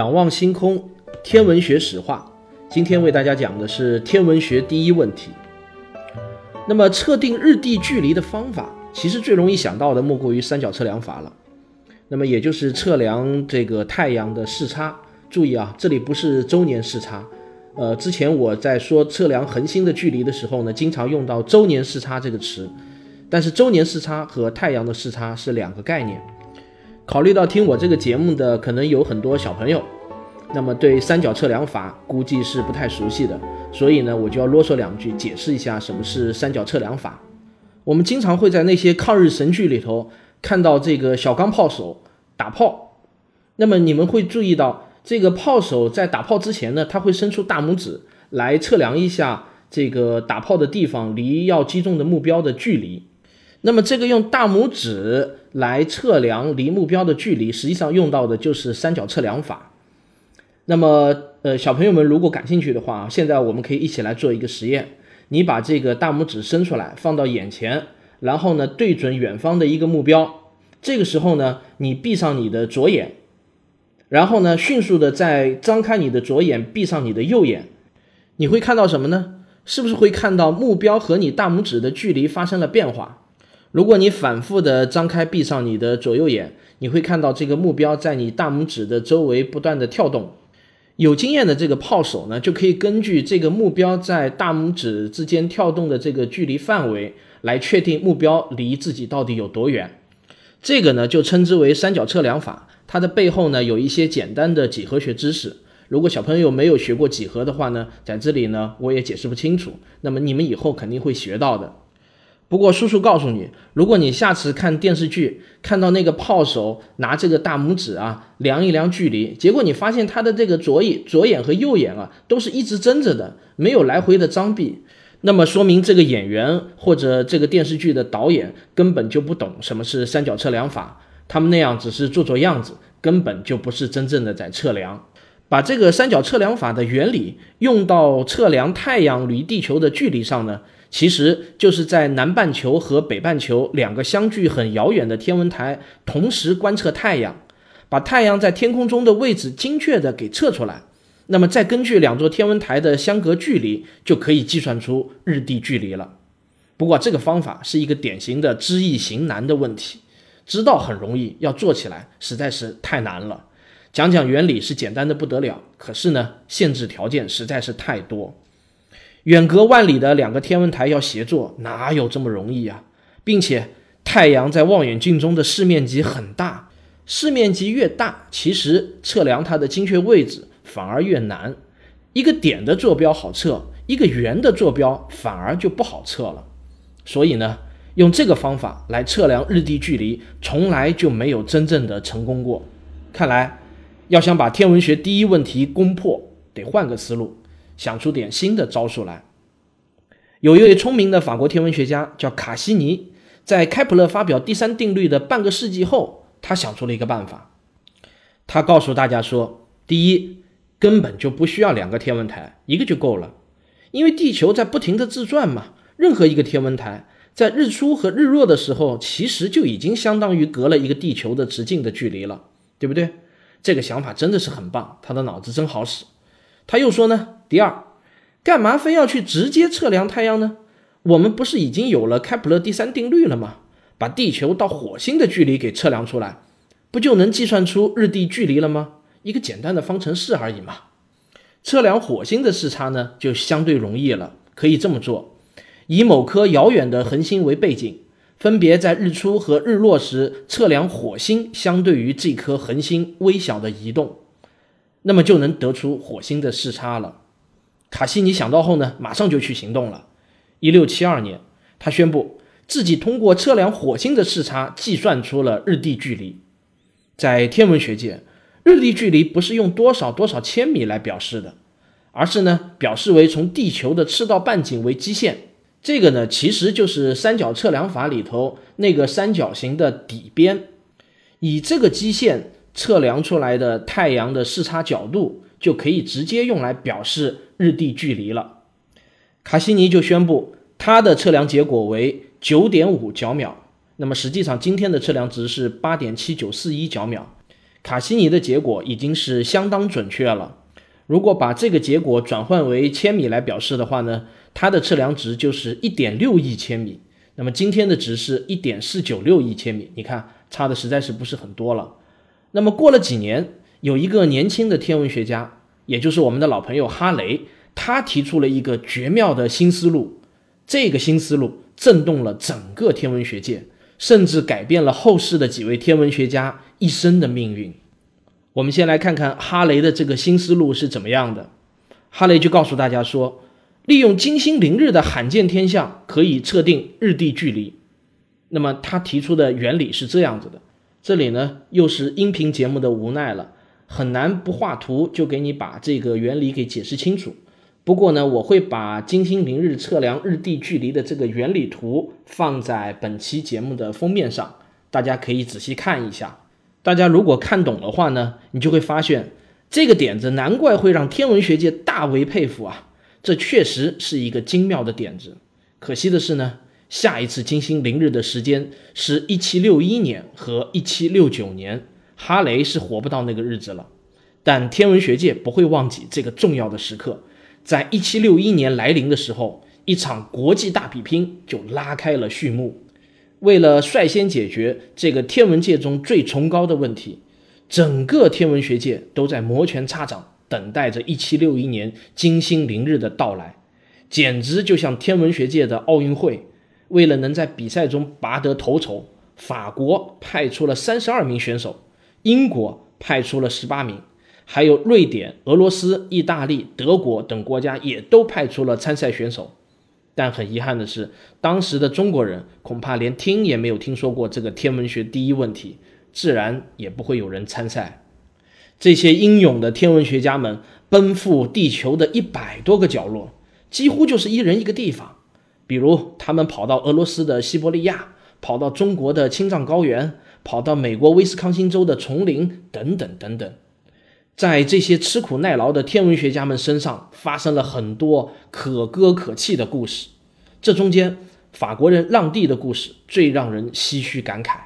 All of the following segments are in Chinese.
仰望星空，天文学史话。今天为大家讲的是天文学第一问题。那么测定日地距离的方法，其实最容易想到的莫过于三角测量法了。那么也就是测量这个太阳的视差。注意啊，这里不是周年视差。呃，之前我在说测量恒星的距离的时候呢，经常用到周年视差这个词。但是周年视差和太阳的视差是两个概念。考虑到听我这个节目的可能有很多小朋友，那么对三角测量法估计是不太熟悉的，所以呢，我就要啰嗦两句，解释一下什么是三角测量法。我们经常会在那些抗日神剧里头看到这个小钢炮手打炮，那么你们会注意到，这个炮手在打炮之前呢，他会伸出大拇指来测量一下这个打炮的地方离要击中的目标的距离。那么这个用大拇指来测量离目标的距离，实际上用到的就是三角测量法。那么，呃，小朋友们如果感兴趣的话，现在我们可以一起来做一个实验。你把这个大拇指伸出来，放到眼前，然后呢，对准远方的一个目标。这个时候呢，你闭上你的左眼，然后呢，迅速的再张开你的左眼，闭上你的右眼，你会看到什么呢？是不是会看到目标和你大拇指的距离发生了变化？如果你反复的张开、闭上你的左右眼，你会看到这个目标在你大拇指的周围不断的跳动。有经验的这个炮手呢，就可以根据这个目标在大拇指之间跳动的这个距离范围，来确定目标离自己到底有多远。这个呢，就称之为三角测量法。它的背后呢，有一些简单的几何学知识。如果小朋友没有学过几何的话呢，在这里呢，我也解释不清楚。那么你们以后肯定会学到的。不过，叔叔告诉你，如果你下次看电视剧，看到那个炮手拿这个大拇指啊量一量距离，结果你发现他的这个左眼、左眼和右眼啊都是一直睁着的，没有来回的张闭，那么说明这个演员或者这个电视剧的导演根本就不懂什么是三角测量法，他们那样只是做做样子，根本就不是真正的在测量。把这个三角测量法的原理用到测量太阳离地球的距离上呢？其实就是在南半球和北半球两个相距很遥远的天文台同时观测太阳，把太阳在天空中的位置精确的给测出来，那么再根据两座天文台的相隔距离，就可以计算出日地距离了。不过这个方法是一个典型的知易行难的问题，知道很容易，要做起来实在是太难了。讲讲原理是简单的不得了，可是呢，限制条件实在是太多。远隔万里的两个天文台要协作，哪有这么容易啊？并且太阳在望远镜中的视面积很大，视面积越大，其实测量它的精确位置反而越难。一个点的坐标好测，一个圆的坐标反而就不好测了。所以呢，用这个方法来测量日地距离，从来就没有真正的成功过。看来，要想把天文学第一问题攻破，得换个思路。想出点新的招数来。有一位聪明的法国天文学家叫卡西尼，在开普勒发表第三定律的半个世纪后，他想出了一个办法。他告诉大家说：第一，根本就不需要两个天文台，一个就够了，因为地球在不停的自转嘛。任何一个天文台在日出和日落的时候，其实就已经相当于隔了一个地球的直径的距离了，对不对？这个想法真的是很棒，他的脑子真好使。他又说呢，第二，干嘛非要去直接测量太阳呢？我们不是已经有了开普勒第三定律了吗？把地球到火星的距离给测量出来，不就能计算出日地距离了吗？一个简单的方程式而已嘛。测量火星的视差呢，就相对容易了。可以这么做：以某颗遥远的恒星为背景，分别在日出和日落时测量火星相对于这颗恒星微小的移动。那么就能得出火星的视差了。卡西尼想到后呢，马上就去行动了。一六七二年，他宣布自己通过测量火星的视差，计算出了日地距离。在天文学界，日地距离不是用多少多少千米来表示的，而是呢表示为从地球的赤道半径为基线。这个呢其实就是三角测量法里头那个三角形的底边，以这个基线测量出来的太阳的视差角度，就可以直接用来表示日地距离了。卡西尼就宣布他的测量结果为九点五角秒。那么实际上，今天的测量值是八点七九四一角秒，卡西尼的结果已经是相当准确了。如果把这个结果转换为千米来表示的话呢，它的测量值就是一点六亿千米。那么今天的值是一点四九六亿千米，你看差的实在是不是很多了。那么过了几年，有一个年轻的天文学家，也就是我们的老朋友哈雷，他提出了一个绝妙的新思路，这个新思路震动了整个天文学界。甚至改变了后世的几位天文学家一生的命运。我们先来看看哈雷的这个新思路是怎么样的。哈雷就告诉大家说，利用金星凌日的罕见天象，可以测定日地距离。那么他提出的原理是这样子的。这里呢，又是音频节目的无奈了，很难不画图就给你把这个原理给解释清楚。不过呢，我会把金星凌日测量日地距离的这个原理图放在本期节目的封面上，大家可以仔细看一下。大家如果看懂的话呢，你就会发现这个点子难怪会让天文学界大为佩服啊！这确实是一个精妙的点子。可惜的是呢，下一次金星凌日的时间是一七六一年和一七六九年，哈雷是活不到那个日子了。但天文学界不会忘记这个重要的时刻。在一七六一年来临的时候，一场国际大比拼就拉开了序幕。为了率先解决这个天文界中最崇高的问题，整个天文学界都在摩拳擦掌，等待着一七六一年金星凌日的到来，简直就像天文学界的奥运会。为了能在比赛中拔得头筹，法国派出了三十二名选手，英国派出了十八名。还有瑞典、俄罗斯、意大利、德国等国家也都派出了参赛选手，但很遗憾的是，当时的中国人恐怕连听也没有听说过这个天文学第一问题，自然也不会有人参赛。这些英勇的天文学家们奔赴地球的一百多个角落，几乎就是一人一个地方。比如，他们跑到俄罗斯的西伯利亚，跑到中国的青藏高原，跑到美国威斯康星州的丛林，等等等等。在这些吃苦耐劳的天文学家们身上，发生了很多可歌可泣的故事。这中间，法国人让地的故事最让人唏嘘感慨，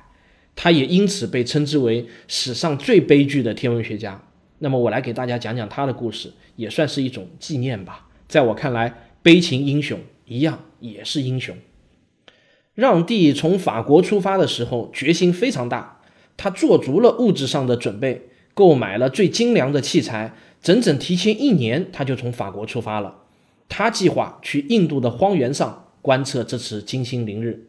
他也因此被称之为史上最悲剧的天文学家。那么，我来给大家讲讲他的故事，也算是一种纪念吧。在我看来，悲情英雄一样也是英雄。让蒂从法国出发的时候，决心非常大，他做足了物质上的准备。购买了最精良的器材，整整提前一年，他就从法国出发了。他计划去印度的荒原上观测这次金星凌日，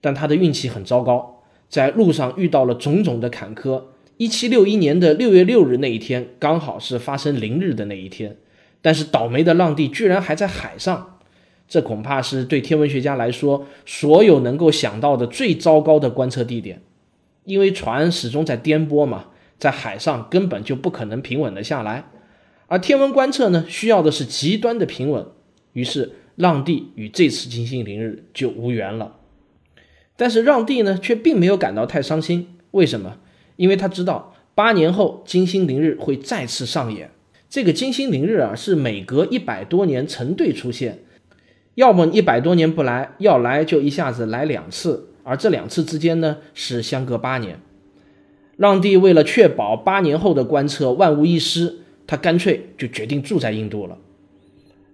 但他的运气很糟糕，在路上遇到了种种的坎坷。一七六一年的六月六日那一天，刚好是发生凌日的那一天，但是倒霉的浪弟居然还在海上，这恐怕是对天文学家来说所有能够想到的最糟糕的观测地点，因为船始终在颠簸嘛。在海上根本就不可能平稳的下来，而天文观测呢，需要的是极端的平稳。于是，让帝与这次金星凌日就无缘了。但是，让帝呢，却并没有感到太伤心。为什么？因为他知道八年后金星凌日会再次上演。这个金星凌日啊，是每隔一百多年成对出现，要么一百多年不来，要来就一下子来两次，而这两次之间呢，是相隔八年。让帝为了确保八年后的观测万无一失，他干脆就决定住在印度了。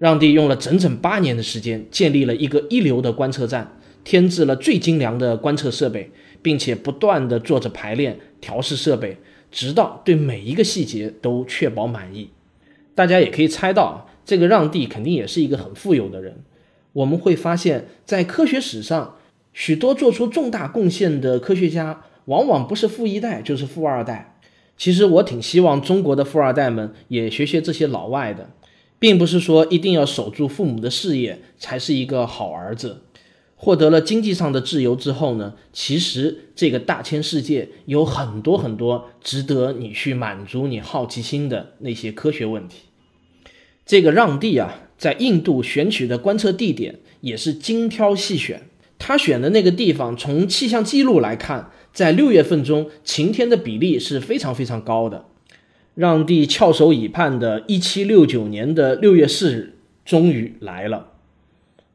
让帝用了整整八年的时间，建立了一个一流的观测站，添置了最精良的观测设备，并且不断的做着排练、调试设备，直到对每一个细节都确保满意。大家也可以猜到，这个让帝肯定也是一个很富有的人。我们会发现，在科学史上，许多做出重大贡献的科学家。往往不是富一代就是富二代。其实我挺希望中国的富二代们也学学这些老外的，并不是说一定要守住父母的事业才是一个好儿子。获得了经济上的自由之后呢，其实这个大千世界有很多很多值得你去满足你好奇心的那些科学问题。这个让地啊，在印度选取的观测地点也是精挑细选。他选的那个地方，从气象记录来看，在六月份中晴天的比例是非常非常高的。让帝翘首以盼的1769年的六月四日终于来了。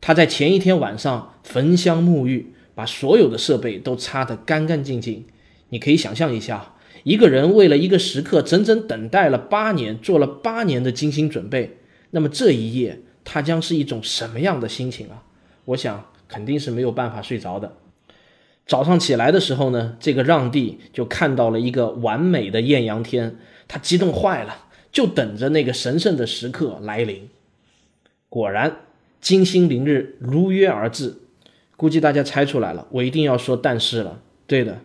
他在前一天晚上焚香沐浴，把所有的设备都擦得干干净净。你可以想象一下，一个人为了一个时刻整整等待了八年，做了八年的精心准备，那么这一夜他将是一种什么样的心情啊？我想肯定是没有办法睡着的。早上起来的时候呢，这个让帝就看到了一个完美的艳阳天。他激动坏了，就等着那个神圣的时刻来临。果然，金星凌日如约而至。估计大家猜出来了，我一定要说但是了。对的，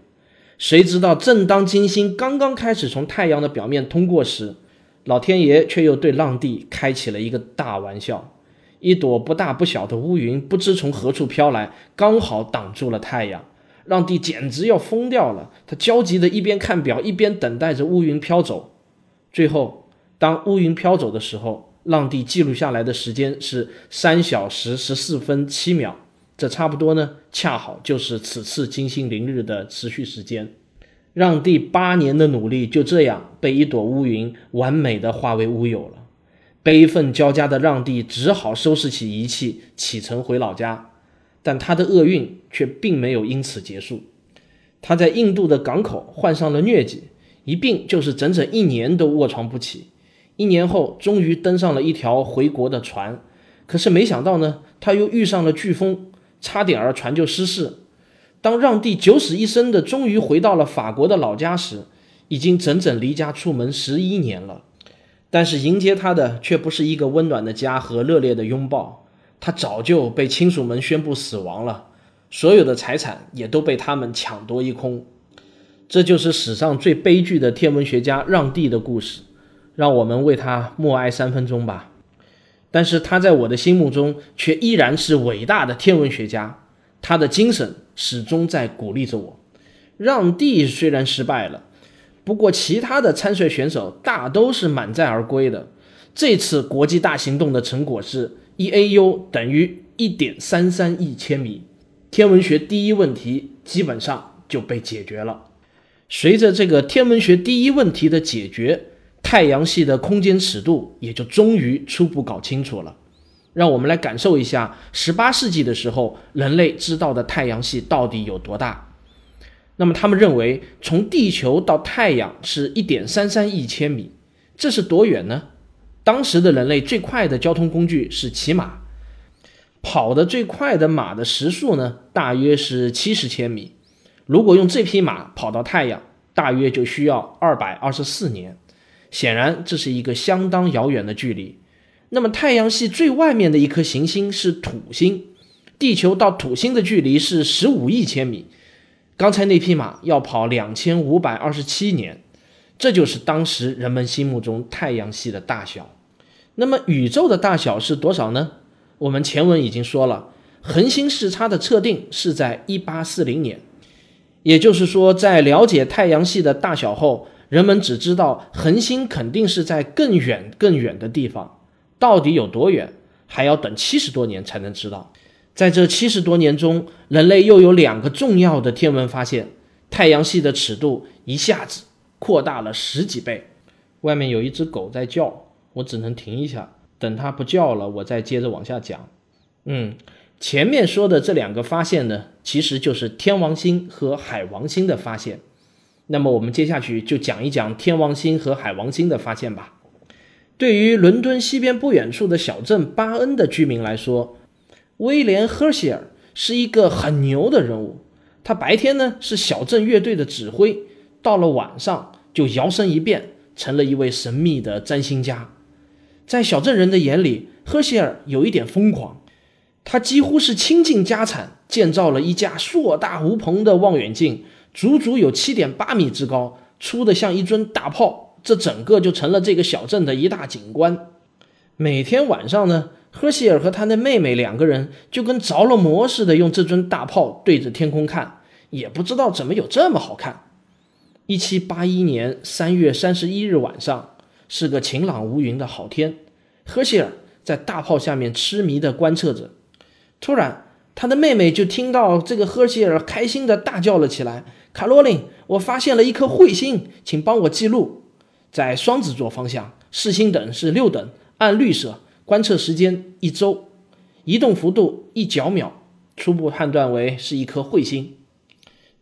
谁知道正当金星刚刚开始从太阳的表面通过时，老天爷却又对浪帝开启了一个大玩笑。一朵不大不小的乌云不知从何处飘来，刚好挡住了太阳。浪帝简直要疯掉了，他焦急的一边看表，一边等待着乌云飘走。最后，当乌云飘走的时候，浪帝记录下来的时间是三小时十四分七秒，这差不多呢，恰好就是此次金星凌日的持续时间。让帝八年的努力就这样被一朵乌云完美的化为乌有了。悲愤交加的让帝只好收拾起仪器，启程回老家。但他的厄运却并没有因此结束，他在印度的港口患上了疟疾。一病就是整整一年都卧床不起，一年后终于登上了一条回国的船，可是没想到呢，他又遇上了飓风，差点儿船就失事。当让帝九死一生的终于回到了法国的老家时，已经整整离家出门十一年了。但是迎接他的却不是一个温暖的家和热烈的拥抱，他早就被亲属们宣布死亡了，所有的财产也都被他们抢夺一空。这就是史上最悲剧的天文学家让帝的故事，让我们为他默哀三分钟吧。但是他在我的心目中却依然是伟大的天文学家，他的精神始终在鼓励着我。让地虽然失败了，不过其他的参赛选手大都是满载而归的。这次国际大行动的成果是 E A U 等于一点三三亿千米，天文学第一问题基本上就被解决了。随着这个天文学第一问题的解决，太阳系的空间尺度也就终于初步搞清楚了。让我们来感受一下，十八世纪的时候，人类知道的太阳系到底有多大。那么，他们认为从地球到太阳是一点三三亿千米，这是多远呢？当时的人类最快的交通工具是骑马，跑得最快的马的时速呢，大约是七十千米。如果用这匹马跑到太阳，大约就需要二百二十四年。显然，这是一个相当遥远的距离。那么，太阳系最外面的一颗行星是土星，地球到土星的距离是十五亿千米。刚才那匹马要跑两千五百二十七年，这就是当时人们心目中太阳系的大小。那么，宇宙的大小是多少呢？我们前文已经说了，恒星视差的测定是在一八四零年。也就是说，在了解太阳系的大小后，人们只知道恒星肯定是在更远更远的地方，到底有多远，还要等七十多年才能知道。在这七十多年中，人类又有两个重要的天文发现：太阳系的尺度一下子扩大了十几倍。外面有一只狗在叫，我只能停一下，等它不叫了，我再接着往下讲。嗯。前面说的这两个发现呢，其实就是天王星和海王星的发现。那么我们接下去就讲一讲天王星和海王星的发现吧。对于伦敦西边不远处的小镇巴恩的居民来说，威廉·赫歇尔是一个很牛的人物。他白天呢是小镇乐队的指挥，到了晚上就摇身一变成了一位神秘的占星家。在小镇人的眼里，赫歇尔有一点疯狂。他几乎是倾尽家产建造了一架硕大无朋的望远镜，足足有七点八米之高，粗的像一尊大炮。这整个就成了这个小镇的一大景观。每天晚上呢，赫歇尔和他的妹妹两个人就跟着了魔似的，用这尊大炮对着天空看，也不知道怎么有这么好看。一七八一年三月三十一日晚上，是个晴朗无云的好天。赫歇尔在大炮下面痴迷地观测着，突然，他的妹妹就听到这个赫歇尔开心地大叫了起来：“卡罗琳，我发现了一颗彗星，请帮我记录，在双子座方向，视星等是六等，按绿色。”观测时间一周，移动幅度一角秒，初步判断为是一颗彗星。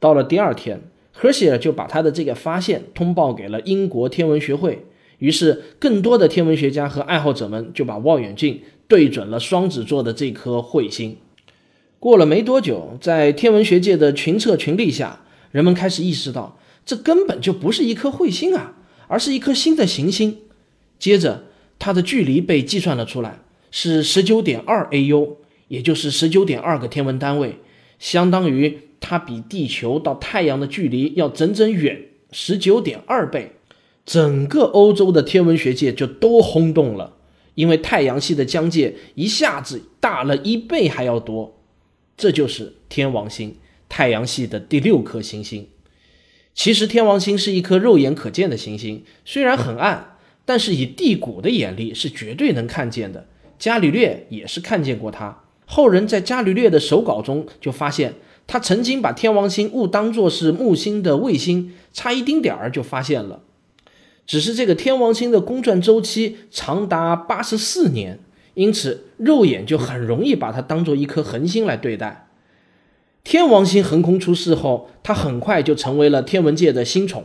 到了第二天，赫歇尔就把他的这个发现通报给了英国天文学会，于是更多的天文学家和爱好者们就把望远镜对准了双子座的这颗彗星。过了没多久，在天文学界的群策群力下，人们开始意识到，这根本就不是一颗彗星啊，而是一颗新的行星。接着，它的距离被计算了出来，是十九点二 AU，也就是十九点二个天文单位，相当于它比地球到太阳的距离要整整远十九点二倍。整个欧洲的天文学界就都轰动了，因为太阳系的疆界一下子大了一倍还要多。这就是天王星，太阳系的第六颗行星。其实天王星是一颗肉眼可见的行星，虽然很暗。但是以地谷的眼力是绝对能看见的，伽利略也是看见过它。后人在伽利略的手稿中就发现，他曾经把天王星误当作是木星的卫星，差一丁点儿就发现了。只是这个天王星的公转周期长达八十四年，因此肉眼就很容易把它当做一颗恒星来对待。天王星横空出世后，它很快就成为了天文界的新宠，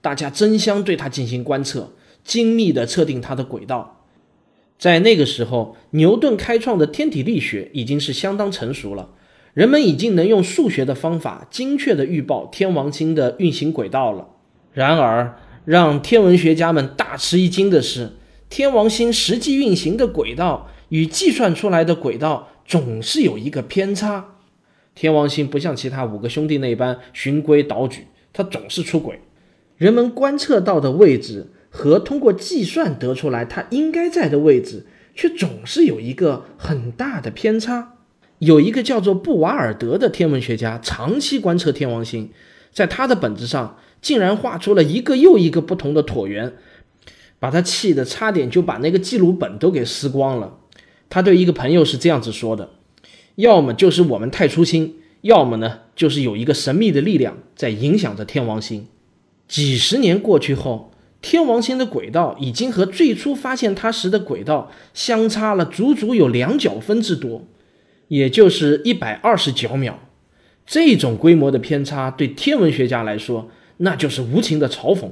大家争相对它进行观测。精密地测定它的轨道，在那个时候，牛顿开创的天体力学已经是相当成熟了，人们已经能用数学的方法精确地预报天王星的运行轨道了。然而，让天文学家们大吃一惊的是，天王星实际运行的轨道与计算出来的轨道总是有一个偏差。天王星不像其他五个兄弟那般循规蹈矩，它总是出轨。人们观测到的位置。和通过计算得出来它应该在的位置，却总是有一个很大的偏差。有一个叫做布瓦尔德的天文学家，长期观测天王星，在他的本子上竟然画出了一个又一个不同的椭圆，把他气得差点就把那个记录本都给撕光了。他对一个朋友是这样子说的：“要么就是我们太粗心，要么呢就是有一个神秘的力量在影响着天王星。”几十年过去后。天王星的轨道已经和最初发现它时的轨道相差了足足有两角分之多，也就是一百二十角秒。这种规模的偏差对天文学家来说，那就是无情的嘲讽。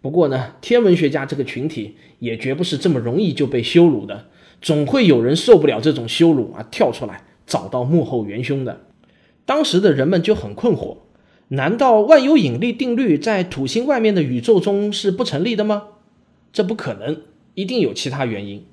不过呢，天文学家这个群体也绝不是这么容易就被羞辱的，总会有人受不了这种羞辱啊，跳出来找到幕后元凶的。当时的人们就很困惑。难道万有引力定律在土星外面的宇宙中是不成立的吗？这不可能，一定有其他原因。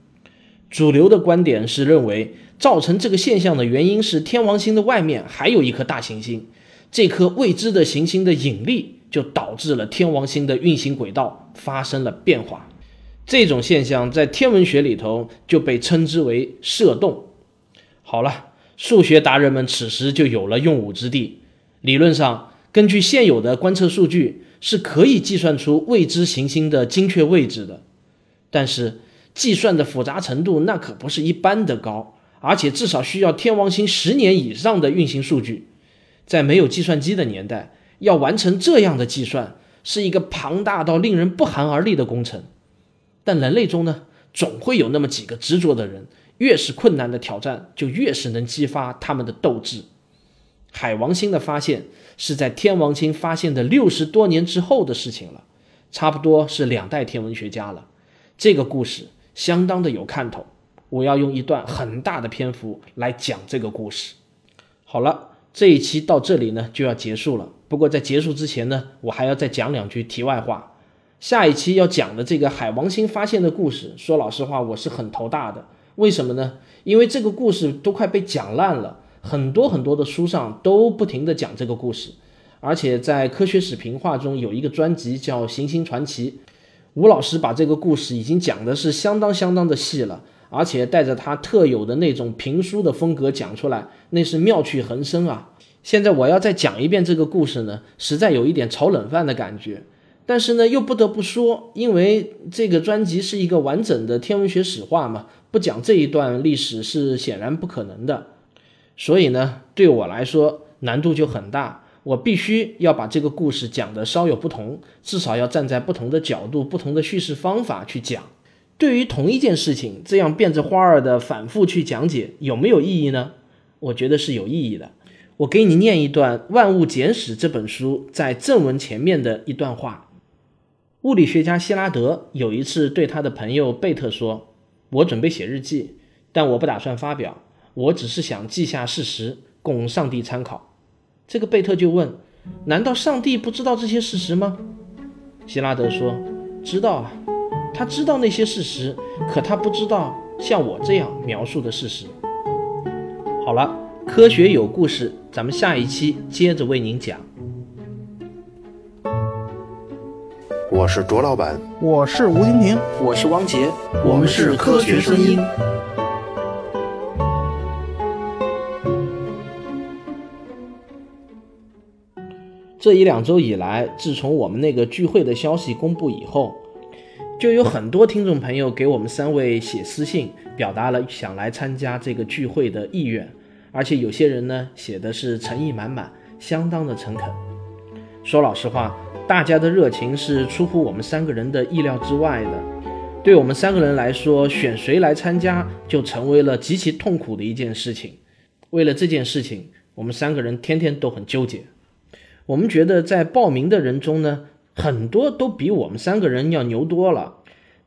主流的观点是认为，造成这个现象的原因是天王星的外面还有一颗大行星，这颗未知的行星的引力就导致了天王星的运行轨道发生了变化。这种现象在天文学里头就被称之为射动。好了，数学达人们此时就有了用武之地。理论上。根据现有的观测数据，是可以计算出未知行星的精确位置的。但是，计算的复杂程度那可不是一般的高，而且至少需要天王星十年以上的运行数据。在没有计算机的年代，要完成这样的计算，是一个庞大到令人不寒而栗的工程。但人类中呢，总会有那么几个执着的人，越是困难的挑战，就越是能激发他们的斗志。海王星的发现是在天王星发现的六十多年之后的事情了，差不多是两代天文学家了。这个故事相当的有看头，我要用一段很大的篇幅来讲这个故事。好了，这一期到这里呢就要结束了。不过在结束之前呢，我还要再讲两句题外话。下一期要讲的这个海王星发现的故事，说老实话我是很头大的。为什么呢？因为这个故事都快被讲烂了。很多很多的书上都不停的讲这个故事，而且在科学史评话中有一个专辑叫《行星传奇》，吴老师把这个故事已经讲的是相当相当的细了，而且带着他特有的那种评书的风格讲出来，那是妙趣横生啊！现在我要再讲一遍这个故事呢，实在有一点炒冷饭的感觉。但是呢，又不得不说，因为这个专辑是一个完整的天文学史话嘛，不讲这一段历史是显然不可能的。所以呢，对我来说难度就很大，我必须要把这个故事讲的稍有不同，至少要站在不同的角度、不同的叙事方法去讲。对于同一件事情，这样变着花儿的反复去讲解，有没有意义呢？我觉得是有意义的。我给你念一段《万物简史》这本书在正文前面的一段话。物理学家希拉德有一次对他的朋友贝特说：“我准备写日记，但我不打算发表，我只是想记下事实，供上帝参考。”这个贝特就问：“难道上帝不知道这些事实吗？”希拉德说：“知道啊。”他知道那些事实，可他不知道像我这样描述的事实。好了，科学有故事，咱们下一期接着为您讲。我是卓老板，我是吴婷婷，我是汪杰，我们是科学声音。这一两周以来，自从我们那个聚会的消息公布以后。就有很多听众朋友给我们三位写私信，表达了想来参加这个聚会的意愿，而且有些人呢写的是诚意满满，相当的诚恳。说老实话，大家的热情是出乎我们三个人的意料之外的。对我们三个人来说，选谁来参加就成为了极其痛苦的一件事情。为了这件事情，我们三个人天天都很纠结。我们觉得在报名的人中呢。很多都比我们三个人要牛多了，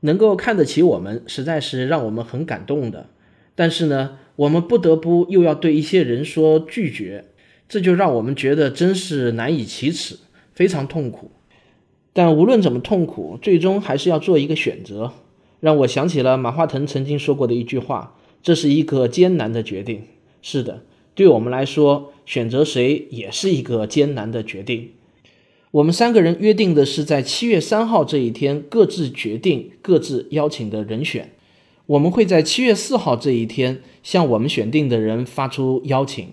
能够看得起我们，实在是让我们很感动的。但是呢，我们不得不又要对一些人说拒绝，这就让我们觉得真是难以启齿，非常痛苦。但无论怎么痛苦，最终还是要做一个选择，让我想起了马化腾曾经说过的一句话：“这是一个艰难的决定。”是的，对我们来说，选择谁也是一个艰难的决定。我们三个人约定的是在七月三号这一天各自决定各自邀请的人选。我们会在七月四号这一天向我们选定的人发出邀请。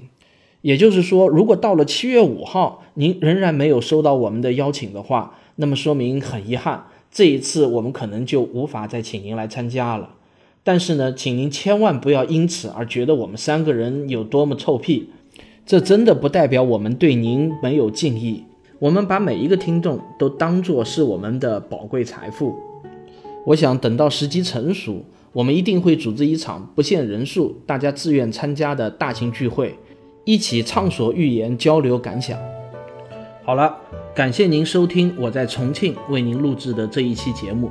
也就是说，如果到了七月五号您仍然没有收到我们的邀请的话，那么说明很遗憾，这一次我们可能就无法再请您来参加了。但是呢，请您千万不要因此而觉得我们三个人有多么臭屁，这真的不代表我们对您没有敬意。我们把每一个听众都当作是我们的宝贵财富。我想等到时机成熟，我们一定会组织一场不限人数、大家自愿参加的大型聚会，一起畅所欲言、交流感想。好了，感谢您收听我在重庆为您录制的这一期节目。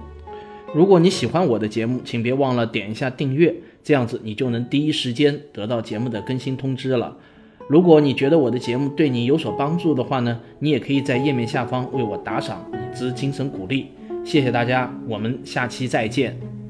如果你喜欢我的节目，请别忘了点一下订阅，这样子你就能第一时间得到节目的更新通知了。如果你觉得我的节目对你有所帮助的话呢，你也可以在页面下方为我打赏，以资精神鼓励。谢谢大家，我们下期再见。